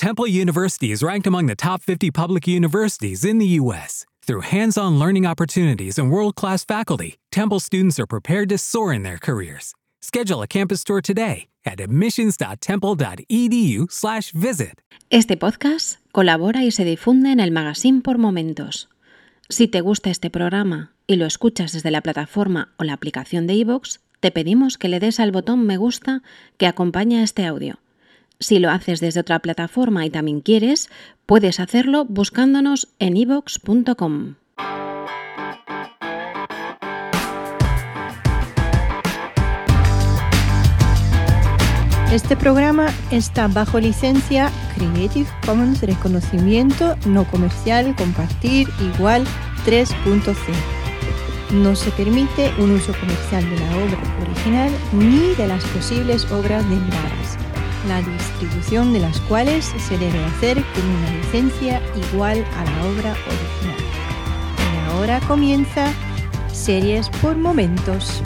Temple University is ranked among the top 50 public universities in the U.S. Through hands on learning opportunities and world class faculty, Temple students are prepared to soar in their careers. Schedule a campus tour today at admissions.temple.edu/slash visit. Este podcast colabora y se difunde en el magazine por momentos. Si te gusta este programa y lo escuchas desde la plataforma o la aplicación de iVoox, te pedimos que le des al botón me gusta que acompaña este audio si lo haces desde otra plataforma y también quieres, puedes hacerlo buscándonos en ivox.com. Este programa está bajo licencia Creative Commons Reconocimiento No Comercial Compartir Igual 3.0. No se permite un uso comercial de la obra original ni de las posibles obras derivadas la distribución de las cuales se debe hacer con una licencia igual a la obra original. Y ahora comienza Series por Momentos.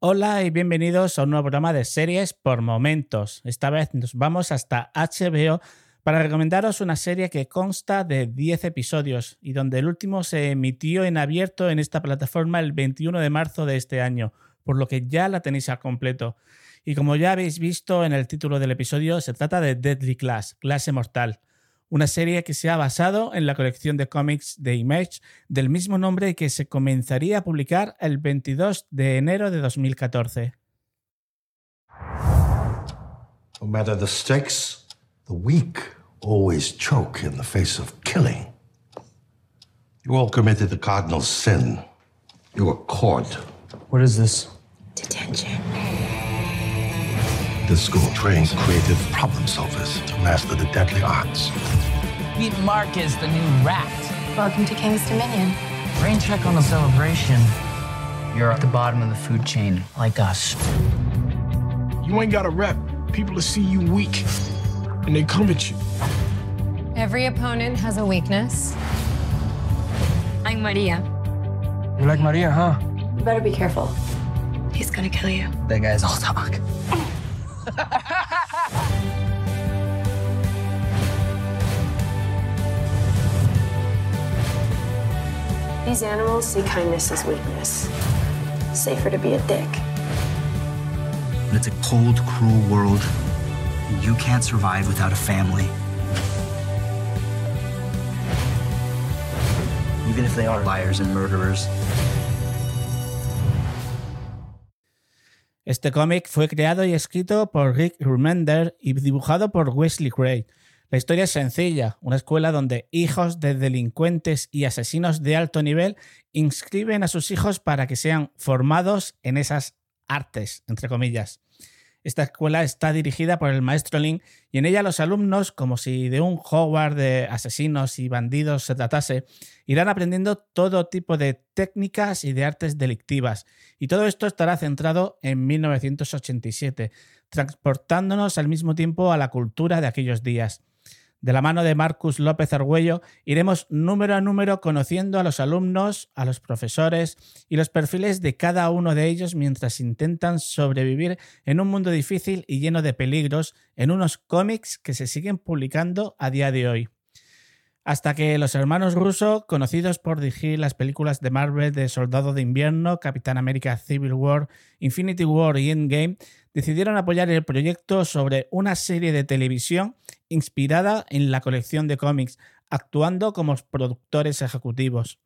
Hola y bienvenidos a un nuevo programa de Series por Momentos. Esta vez nos vamos hasta HBO para recomendaros una serie que consta de 10 episodios y donde el último se emitió en abierto en esta plataforma el 21 de marzo de este año, por lo que ya la tenéis al completo. Y como ya habéis visto en el título del episodio, se trata de Deadly Class, clase mortal, una serie que se ha basado en la colección de cómics de Image del mismo nombre que se comenzaría a publicar el 22 de enero de 2014. No matter the stakes, the weak always choke in the face of killing. You all committed the cardinal sin. You were caught. What is this? Detention. This school trains creative problem solvers to master the deadly arts. Meet Marcus, the new rat. Welcome to King's Dominion. Rain check on the celebration. You're at the bottom of the food chain, like us. You ain't got a rep. People will see you weak, and they come at you. Every opponent has a weakness. I'm Maria. You like Maria, huh? You better be careful. He's gonna kill you. That guy's all talk. These animals see kindness as weakness. Safer to be a dick. It's a cold, cruel world. You can't survive without a family. Even if they are liars and murderers. Este cómic fue creado y escrito por Rick Remender y dibujado por Wesley Gray. La historia es sencilla, una escuela donde hijos de delincuentes y asesinos de alto nivel inscriben a sus hijos para que sean formados en esas artes, entre comillas. Esta escuela está dirigida por el maestro Lin y en ella los alumnos, como si de un Hogwarts de asesinos y bandidos se tratase, irán aprendiendo todo tipo de técnicas y de artes delictivas. Y todo esto estará centrado en 1987, transportándonos al mismo tiempo a la cultura de aquellos días. De la mano de Marcus López Argüello, iremos número a número conociendo a los alumnos, a los profesores y los perfiles de cada uno de ellos mientras intentan sobrevivir en un mundo difícil y lleno de peligros en unos cómics que se siguen publicando a día de hoy. Hasta que los hermanos Russo, conocidos por dirigir las películas de Marvel de Soldado de Invierno, Capitán América Civil War, Infinity War y Endgame, decidieron apoyar el proyecto sobre una serie de televisión inspirada en la colección de cómics, actuando como productores ejecutivos.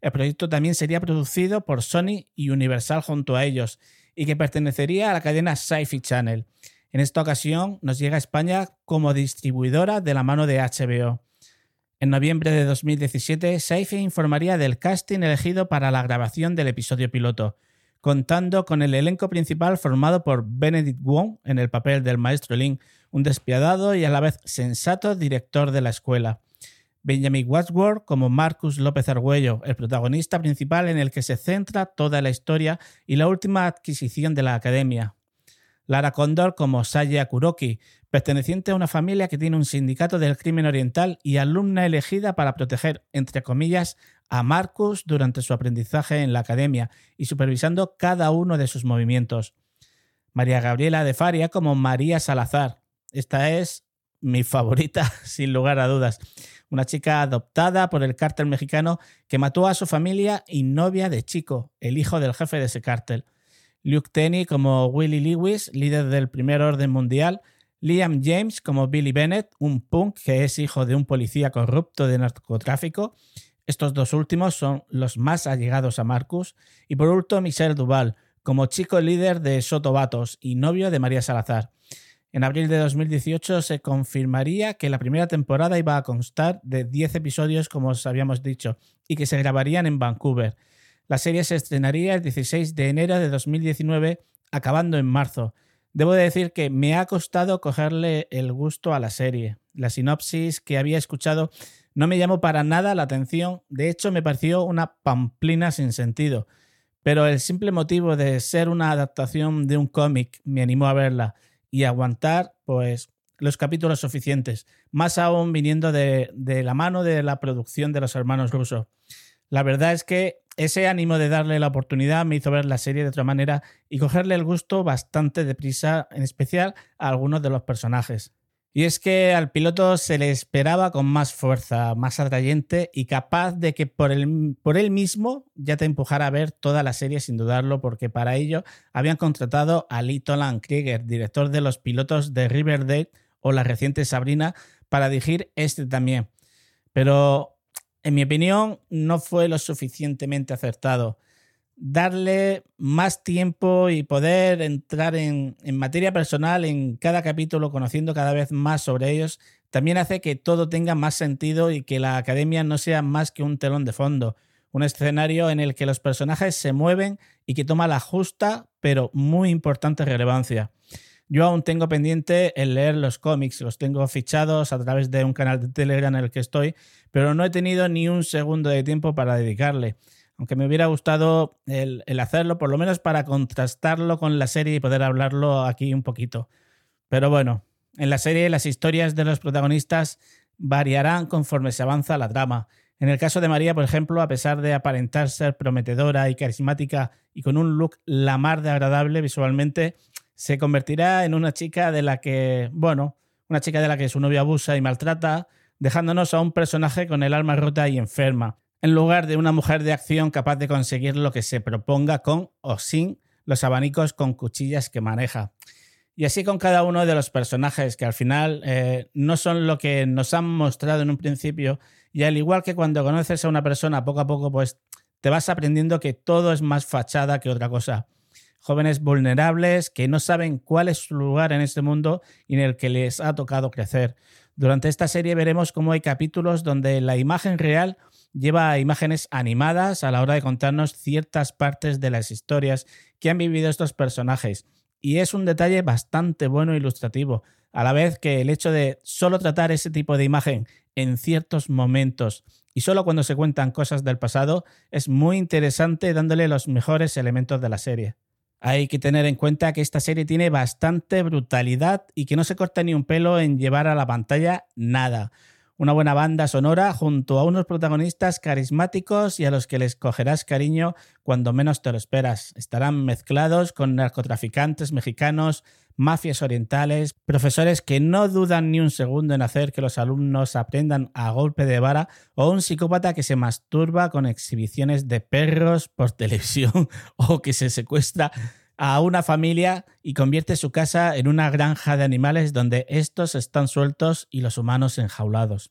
El proyecto también sería producido por Sony y Universal junto a ellos, y que pertenecería a la cadena Sci-Fi Channel. En esta ocasión nos llega a España como distribuidora de la mano de HBO. En noviembre de 2017, Sci-Fi informaría del casting elegido para la grabación del episodio piloto, contando con el elenco principal formado por Benedict Wong en el papel del maestro Lin, un despiadado y a la vez sensato director de la escuela. Benjamin Wadsworth como Marcus López Argüello, el protagonista principal en el que se centra toda la historia y la última adquisición de la academia. Lara Condor como Saya Kuroki, perteneciente a una familia que tiene un sindicato del crimen oriental y alumna elegida para proteger, entre comillas, a Marcus durante su aprendizaje en la academia y supervisando cada uno de sus movimientos. María Gabriela de Faria como María Salazar. Esta es mi favorita, sin lugar a dudas. Una chica adoptada por el cártel mexicano que mató a su familia y novia de Chico, el hijo del jefe de ese cártel. Luke Tenney como Willie Lewis, líder del primer orden mundial. Liam James como Billy Bennett, un punk que es hijo de un policía corrupto de narcotráfico. Estos dos últimos son los más allegados a Marcus. Y por último, Michelle Duval, como chico líder de Sotobatos y novio de María Salazar. En abril de 2018 se confirmaría que la primera temporada iba a constar de 10 episodios, como os habíamos dicho, y que se grabarían en Vancouver. La serie se estrenaría el 16 de enero de 2019, acabando en marzo. Debo decir que me ha costado cogerle el gusto a la serie. La sinopsis que había escuchado no me llamó para nada la atención, de hecho me pareció una pamplina sin sentido. Pero el simple motivo de ser una adaptación de un cómic me animó a verla y aguantar pues los capítulos suficientes, más aún viniendo de, de la mano de la producción de los hermanos rusos. La verdad es que ese ánimo de darle la oportunidad me hizo ver la serie de otra manera y cogerle el gusto bastante deprisa, en especial a algunos de los personajes. Y es que al piloto se le esperaba con más fuerza, más atrayente y capaz de que por, él mismo ya te empujara a ver toda la serie sin dudarlo, porque para ello habían contratado a Lee Toland Krieger, director de los pilotos de Riverdale o la reciente Sabrina, para dirigir este también. Pero en mi opinión, no fue lo suficientemente acertado. Darle más tiempo y poder entrar en, materia personal en cada capítulo, conociendo cada vez más sobre ellos, también hace que todo tenga más sentido y que la academia no sea más que un telón de fondo, un escenario en el que los personajes se mueven y que toma la justa pero muy importante relevancia. Yo aún tengo pendiente el leer los cómics, los tengo fichados a través de un canal de Telegram en el que estoy, pero no he tenido ni un segundo de tiempo para dedicarle. Aunque me hubiera gustado el, hacerlo, por lo menos para contrastarlo con la serie y poder hablarlo aquí un poquito. Pero bueno, en la serie las historias de los protagonistas variarán conforme se avanza la trama. En el caso de María, por ejemplo, a pesar de aparentar ser prometedora y carismática y con un look la mar de agradable visualmente, se convertirá en una chica de la que, bueno, una chica de la que su novio abusa y maltrata, dejándonos a un personaje con el alma rota y enferma, en lugar de una mujer de acción capaz de conseguir lo que se proponga con o sin los abanicos con cuchillas que maneja. Y así con cada uno de los personajes que al final eh, no son lo que nos han mostrado en un principio y al igual que cuando conoces a una persona poco a poco pues te vas aprendiendo que todo es más fachada que otra cosa jóvenes vulnerables que no saben cuál es su lugar en este mundo y en el que les ha tocado crecer. Durante esta serie veremos cómo hay capítulos donde la imagen real lleva imágenes animadas a la hora de contarnos ciertas partes de las historias que han vivido estos personajes. Y es un detalle bastante bueno e ilustrativo, a la vez que el hecho de solo tratar ese tipo de imagen en ciertos momentos y solo cuando se cuentan cosas del pasado es muy interesante dándole los mejores elementos de la serie. Hay que tener en cuenta que esta serie tiene bastante brutalidad y que no se corta ni un pelo en llevar a la pantalla nada. Una buena banda sonora junto a unos protagonistas carismáticos y a los que les cogerás cariño cuando menos te lo esperas. Estarán mezclados con narcotraficantes mexicanos, mafias orientales, profesores que no dudan ni un segundo en hacer que los alumnos aprendan a golpe de vara o un psicópata que se masturba con exhibiciones de perros por televisión o que se secuestra a una familia y convierte su casa en una granja de animales donde estos están sueltos y los humanos enjaulados.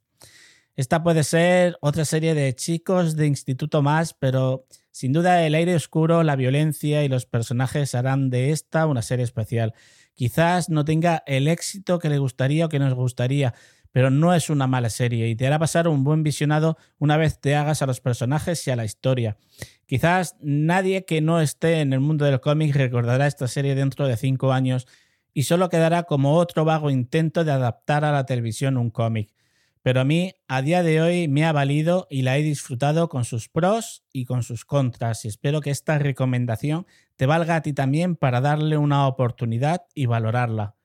Esta puede ser otra serie de chicos de instituto más, pero sin duda el aire oscuro, la violencia y los personajes harán de esta una serie especial. Quizás no tenga el éxito que le gustaría o que nos gustaría, pero no es una mala serie y te hará pasar un buen visionado una vez te hagas a los personajes y a la historia. Quizás nadie que no esté en el mundo del cómic recordará esta serie dentro de cinco años y solo quedará como otro vago intento de adaptar a la televisión un cómic pero a mí a día de hoy me ha valido y la he disfrutado con sus pros y con sus contras y espero que esta recomendación te valga a ti también para darle una oportunidad y valorarla.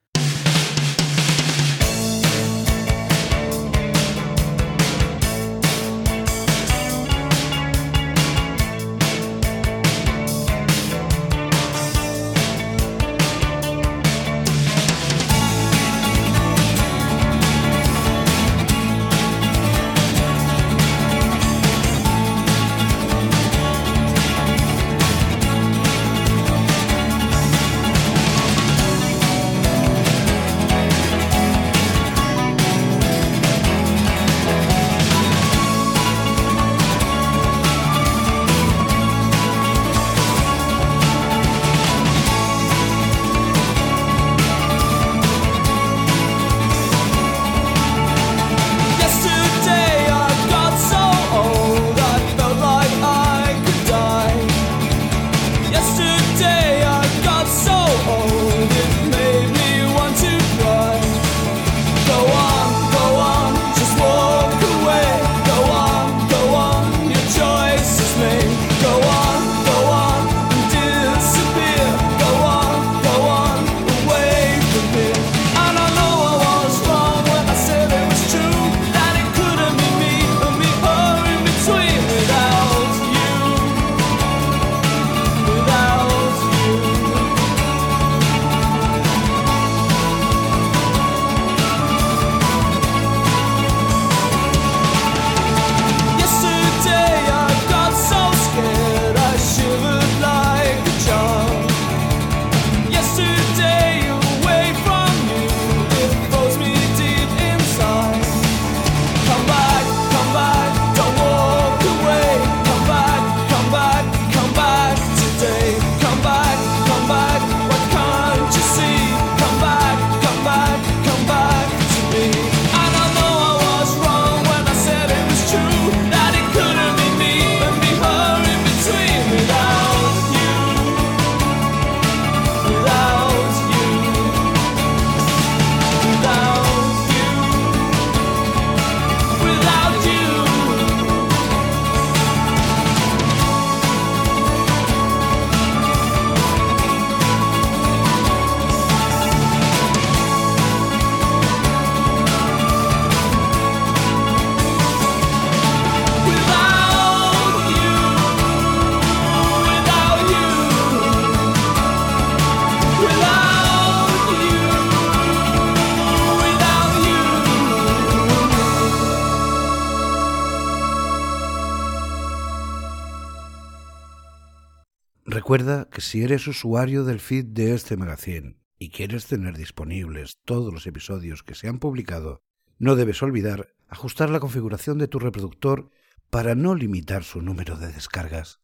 Recuerda que si eres usuario del feed de este magazine y quieres tener disponibles todos los episodios que se han publicado, no debes olvidar ajustar la configuración de tu reproductor para no limitar su número de descargas.